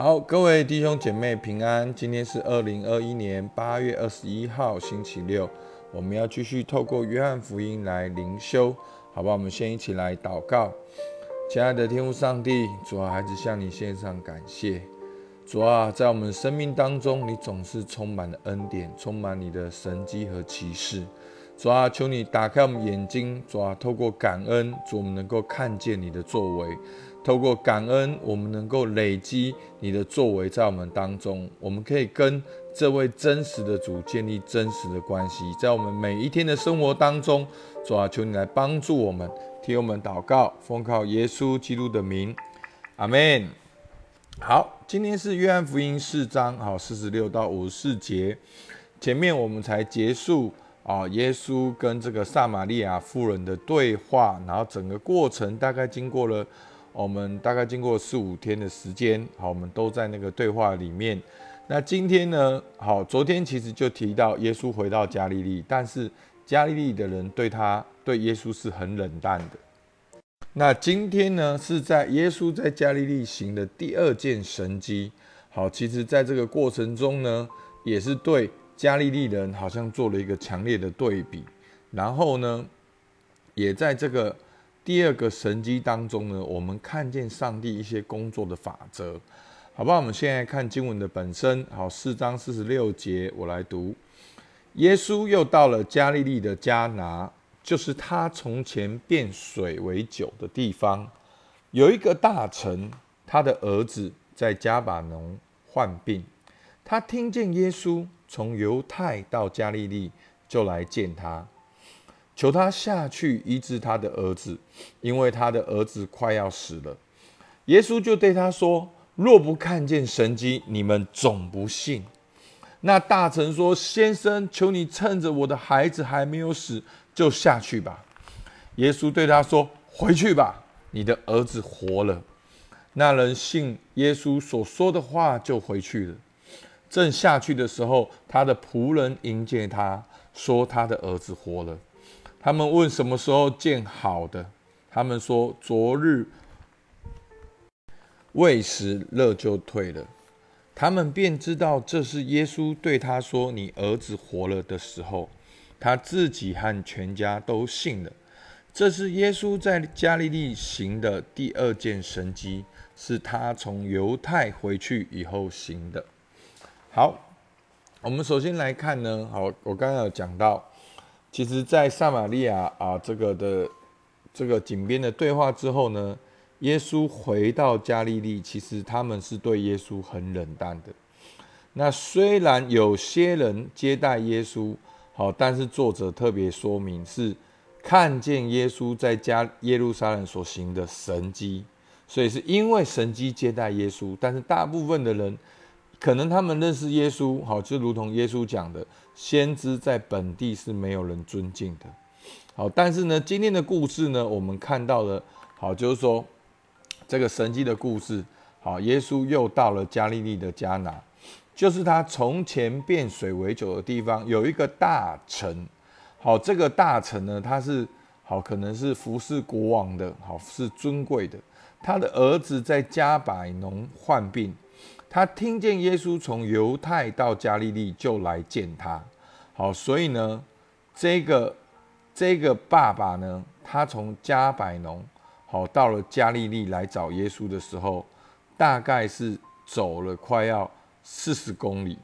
好，各位弟兄姐妹平安。今天是二零二一年八月二十一号，星期六。我们要继续透过约翰福音来灵修，好吧？我们先一起来祷告。亲爱的天父上帝，主啊，孩子向你献上感谢。主啊，在我们生命当中，你总是充满了恩典，充满你的神迹和启示。主啊，求你打开我们眼睛，主啊，透过感恩，主我们能够看见你的作为。透过感恩，我们能够累积你的作为在我们当中，我们可以跟这位真实的主建立真实的关系，在我们每一天的生活当中，主啊，求你来帮助我们，替我们祷告，奉靠耶稣基督的名，阿门。好，今天是约翰福音四章，好四十六到五十四节，前面我们才结束啊，耶稣跟这个撒玛利亚妇人的对话，然后整个过程大概经过了。我们大概经过四五天的时间，好，我们都在那个对话里面。那今天呢？好，昨天其实就提到耶稣回到加利利，但是加利利的人对他、对耶稣是很冷淡的。那今天呢，是在耶稣在加利利行的第二件神迹。好，其实在这个过程中呢，也是对加利利人好像做了一个强烈的对比。然后呢，也在这个。第二个神机当中呢，我们看见上帝一些工作的法则，好不好？我们现在看经文的本身，好，四章四十六节，我来读。耶稣又到了加利利的迦拿，就是他从前变水为酒的地方。有一个大臣，他的儿子在加巴农患病，他听见耶稣从犹太到加利利，就来见他。求他下去医治他的儿子，因为他的儿子快要死了。耶稣就对他说：“若不看见神迹，你们总不信。”那大臣说：“先生，求你趁着我的孩子还没有死，就下去吧。”耶稣对他说：“回去吧，你的儿子活了。”那人信耶稣所说的话，就回去了。正下去的时候，他的仆人迎接他说：“他的儿子活了。”他们问什么时候见好的？他们说昨日未时热就退了。他们便知道这是耶稣对他说：“你儿子活了”的时候，他自己和全家都信了。这是耶稣在加利利行的第二件神迹，是他从犹太回去以后行的。好，我们首先来看呢。好，我刚刚有讲到。其实，在撒玛利亚啊，这个的这个井边的对话之后呢，耶稣回到加利利，其实他们是对耶稣很冷淡的。那虽然有些人接待耶稣，好，但是作者特别说明是看见耶稣在加耶路撒冷所行的神迹，所以是因为神迹接待耶稣。但是大部分的人。可能他们认识耶稣，好，就如同耶稣讲的，先知在本地是没有人尊敬的，好，但是呢，今天的故事呢，我们看到了，好，就是说这个神迹的故事，好，耶稣又到了加利利的迦拿，就是他从前变水为酒的地方，有一个大臣，好，这个大臣呢，他是好，可能是服侍国王的，好，是尊贵的，他的儿子在加百农患病。他听见耶稣从犹太到加利利，就来见他。好，所以呢，这个这个爸爸呢，他从加百农好到了加利利来找耶稣的时候，大概是走了快要四十公里。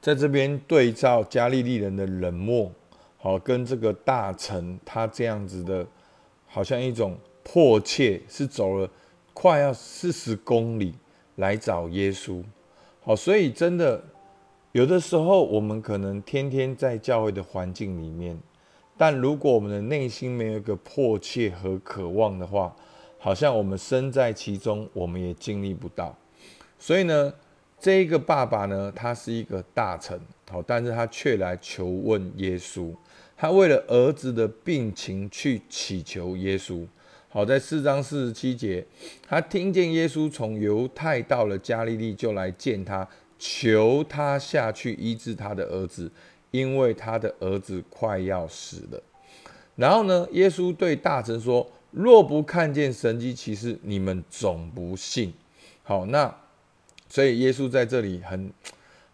在这边对照加利利人的冷漠，好跟这个大臣他这样子的，好像一种迫切，是走了快要四十公里。来找耶稣，好，所以真的有的时候，我们可能天天在教会的环境里面，但如果我们的内心没有一个迫切和渴望的话，好像我们身在其中，我们也经历不到。所以呢，这一个爸爸呢，他是一个大臣，好，但是他却来求问耶稣，他为了儿子的病情去祈求耶稣。好在四章四十七节，他听见耶稣从犹太到了加利利，就来见他，求他下去医治他的儿子，因为他的儿子快要死了。然后呢，耶稣对大臣说：“若不看见神迹奇事，你们总不信。”好，那所以耶稣在这里很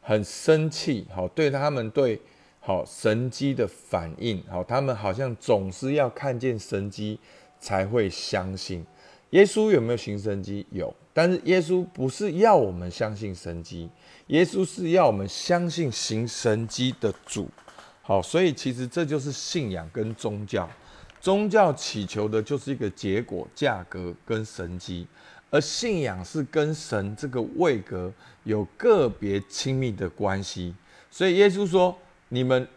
很生气，好，对他们对好神机的反应，好，他们好像总是要看见神机才会相信。耶稣有没有行神机？有，但是耶稣不是要我们相信神机，耶稣是要我们相信行神机的主。好，所以其实这就是信仰跟宗教。宗教祈求的就是一个结果、价格跟神机，而信仰是跟神这个位格有个别亲密的关系。所以耶稣说：“你们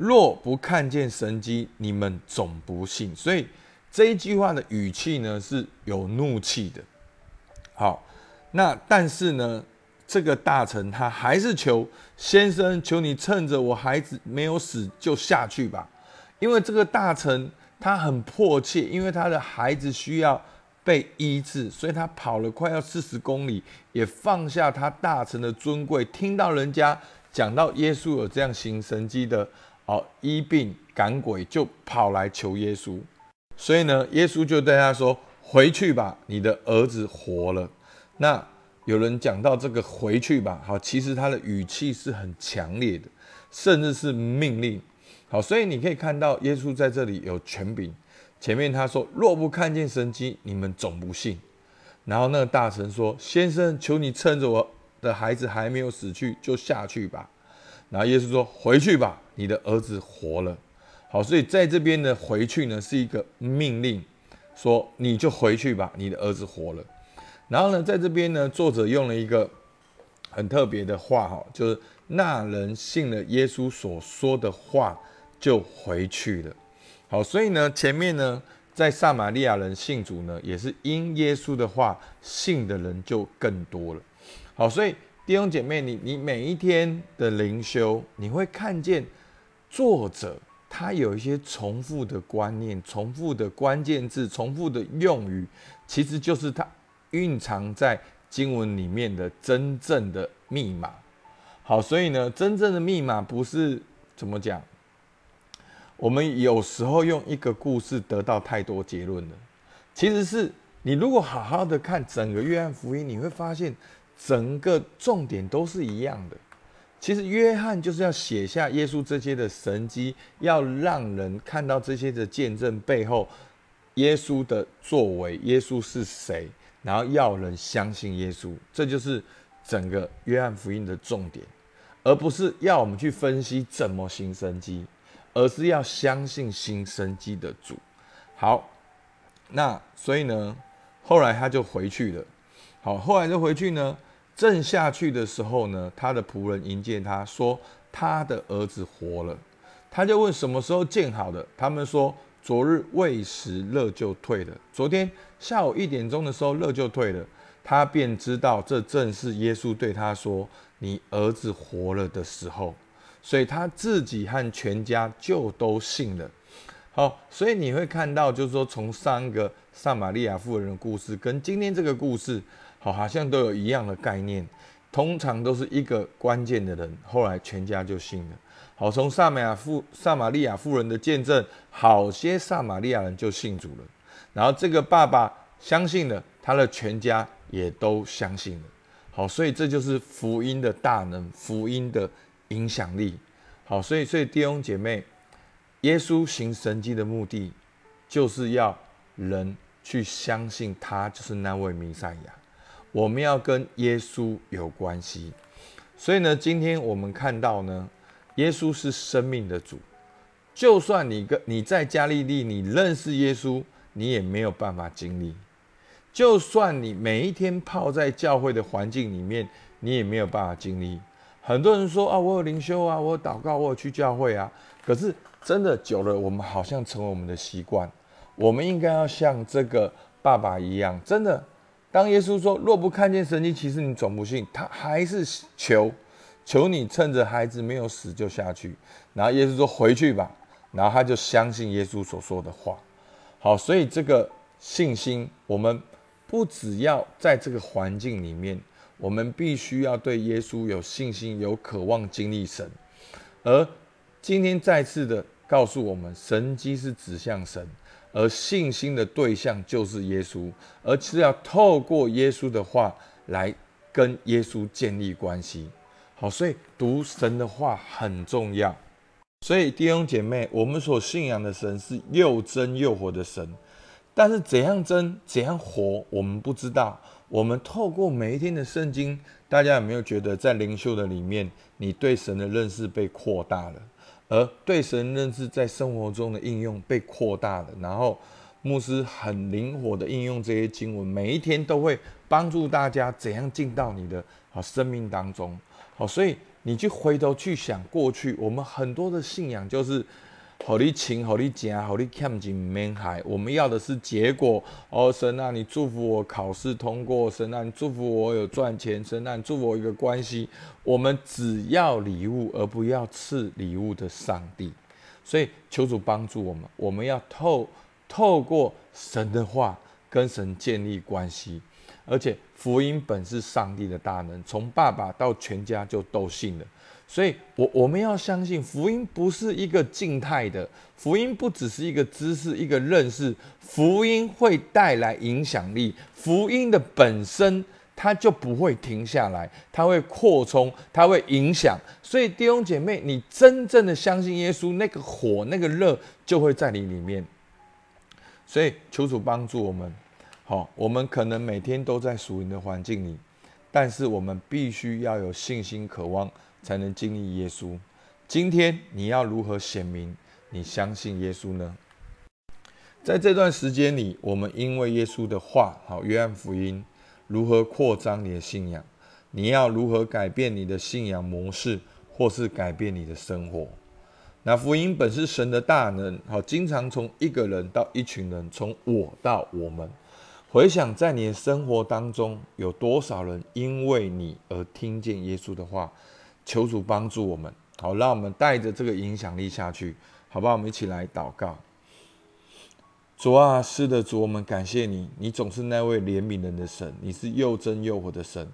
若不看见神机，你们总不信。”所以这一句话的语气呢是有怒气的。好，那但是呢，这个大臣他还是求先生，求你趁着我孩子没有死就下去吧。因为这个大臣他很迫切，因为他的孩子需要被医治，所以他跑了快要四十公里，也放下他大臣的尊贵，听到人家讲到耶稣有这样行神迹的哦，医病赶鬼，就跑来求耶稣。所以呢，耶稣就对他说：“回去吧，你的儿子活了。”那有人讲到这个“回去吧”，好，其实他的语气是很强烈的，甚至是命令。好，所以你可以看到耶稣在这里有权柄。前面他说：“若不看见神迹，你们总不信。”然后那个大臣说：“先生，求你趁着我的孩子还没有死去，就下去吧。”然后耶稣说：“回去吧，你的儿子活了。”好，所以在这边的回去呢是一个命令，说你就回去吧，你的儿子活了。然后呢，在这边呢，作者用了一个很特别的话，哈，就是那人信了耶稣所说的话。就回去了。好，所以呢，前面呢，在撒玛利亚人信主呢，也是因耶稣的话信的人就更多了。好，所以弟兄姐妹，你你每一天的灵修，你会看见作者他有一些重复的观念、重复的关键字、重复的用语，其实就是他蕴藏在经文里面的真正的密码。好，所以呢，真正的密码不是怎么讲。我们有时候用一个故事得到太多结论了，其实是你如果好好的看整个约翰福音，你会发现整个重点都是一样的。其实约翰就是要写下耶稣这些的神迹，要让人看到这些的见证背后耶稣的作为，耶稣是谁，然后要人相信耶稣，这就是整个约翰福音的重点，而不是要我们去分析怎么行神迹。而是要相信新生机的主。好，那所以呢，后来他就回去了。好，后来就回去呢，正下去的时候呢，他的仆人迎接他说他的儿子活了。他就问什么时候见好的？他们说昨日未时热就退了。昨天下午一点钟的时候热就退了。他便知道这正是耶稣对他说你儿子活了的时候。所以他自己和全家就都信了。好，所以你会看到，就是说，从三个撒玛利亚妇人的故事跟今天这个故事，好，好像都有一样的概念。通常都是一个关键的人，后来全家就信了。好，从撒玛妇撒玛利亚妇人的见证，好些撒玛利亚人就信主了。然后这个爸爸相信了，他的全家也都相信了。好，所以这就是福音的大能，福音的。影响力好，所以所以弟兄姐妹，耶稣行神迹的目的，就是要人去相信他就是那位弥赛亚。我们要跟耶稣有关系，所以呢，今天我们看到呢，耶稣是生命的主。就算你跟你在加利利，你认识耶稣，你也没有办法经历。就算你每一天泡在教会的环境里面，你也没有办法经历。很多人说啊，我有灵修啊，我有祷告，我有去教会啊。可是真的久了，我们好像成为我们的习惯。我们应该要像这个爸爸一样，真的。当耶稣说若不看见神迹，其实你总不信。他还是求，求你趁着孩子没有死就下去。然后耶稣说回去吧。然后他就相信耶稣所说的话。好，所以这个信心，我们不只要在这个环境里面。我们必须要对耶稣有信心，有渴望经历神。而今天再次的告诉我们，神迹是指向神，而信心的对象就是耶稣，而是要透过耶稣的话来跟耶稣建立关系。好，所以读神的话很重要。所以弟兄姐妹，我们所信仰的神是又真又活的神，但是怎样真怎样活，我们不知道。我们透过每一天的圣经，大家有没有觉得在灵修的里面，你对神的认识被扩大了，而对神认识在生活中的应用被扩大了？然后牧师很灵活的应用这些经文，每一天都会帮助大家怎样进到你的啊生命当中。好，所以。你去回头去想过去，我们很多的信仰就是好你请，好你讲，好你看进门海。我们要的是结果。哦，神啊，你祝福我考试通过，神啊，你祝福我有赚钱，神啊，你祝福我一个关系。我们只要礼物，而不要赐礼物的上帝。所以求主帮助我们，我们要透透过神的话跟神建立关系。而且福音本是上帝的大能，从爸爸到全家就都信了。所以，我我们要相信福音不是一个静态的，福音不只是一个知识、一个认识，福音会带来影响力。福音的本身它就不会停下来，它会扩充，它会影响。所以，弟兄姐妹，你真正的相信耶稣，那个火、那个热就会在你里面。所以，求主帮助我们。好，我们可能每天都在属灵的环境里，但是我们必须要有信心、渴望，才能经历耶稣。今天你要如何显明你相信耶稣呢？在这段时间里，我们因为耶稣的话，好，约翰福音，如何扩张你的信仰？你要如何改变你的信仰模式，或是改变你的生活？那福音本是神的大能，好，经常从一个人到一群人，从我到我们。回想在你的生活当中，有多少人因为你而听见耶稣的话？求主帮助我们，好，让我们带着这个影响力下去，好吧？我们一起来祷告。主啊，是的，主，我们感谢你，你总是那位怜悯人的神，你是又真又活的神。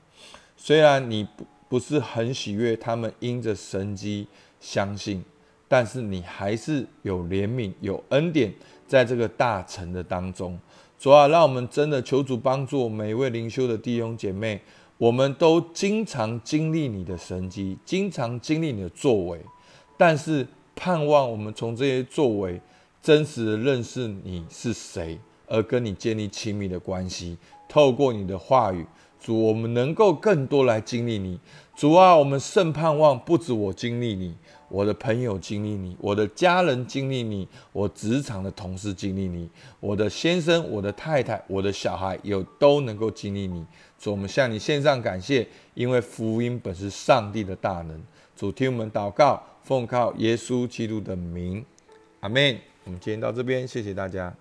虽然你不不是很喜悦他们因着神机相信，但是你还是有怜悯、有恩典，在这个大城的当中。主啊，让我们真的求主帮助每一位灵修的弟兄姐妹，我们都经常经历你的神迹，经常经历你的作为，但是盼望我们从这些作为真实的认识你是谁，而跟你建立亲密的关系。透过你的话语，主，我们能够更多来经历你。主啊，我们甚盼望不止我经历你。我的朋友经历你，我的家人经历你，我职场的同事经历你，我的先生、我的太太、我的小孩有都能够经历你。主，我们向你献上感谢，因为福音本是上帝的大能。主，听我们祷告，奉靠耶稣基督的名，阿门。我们今天到这边，谢谢大家。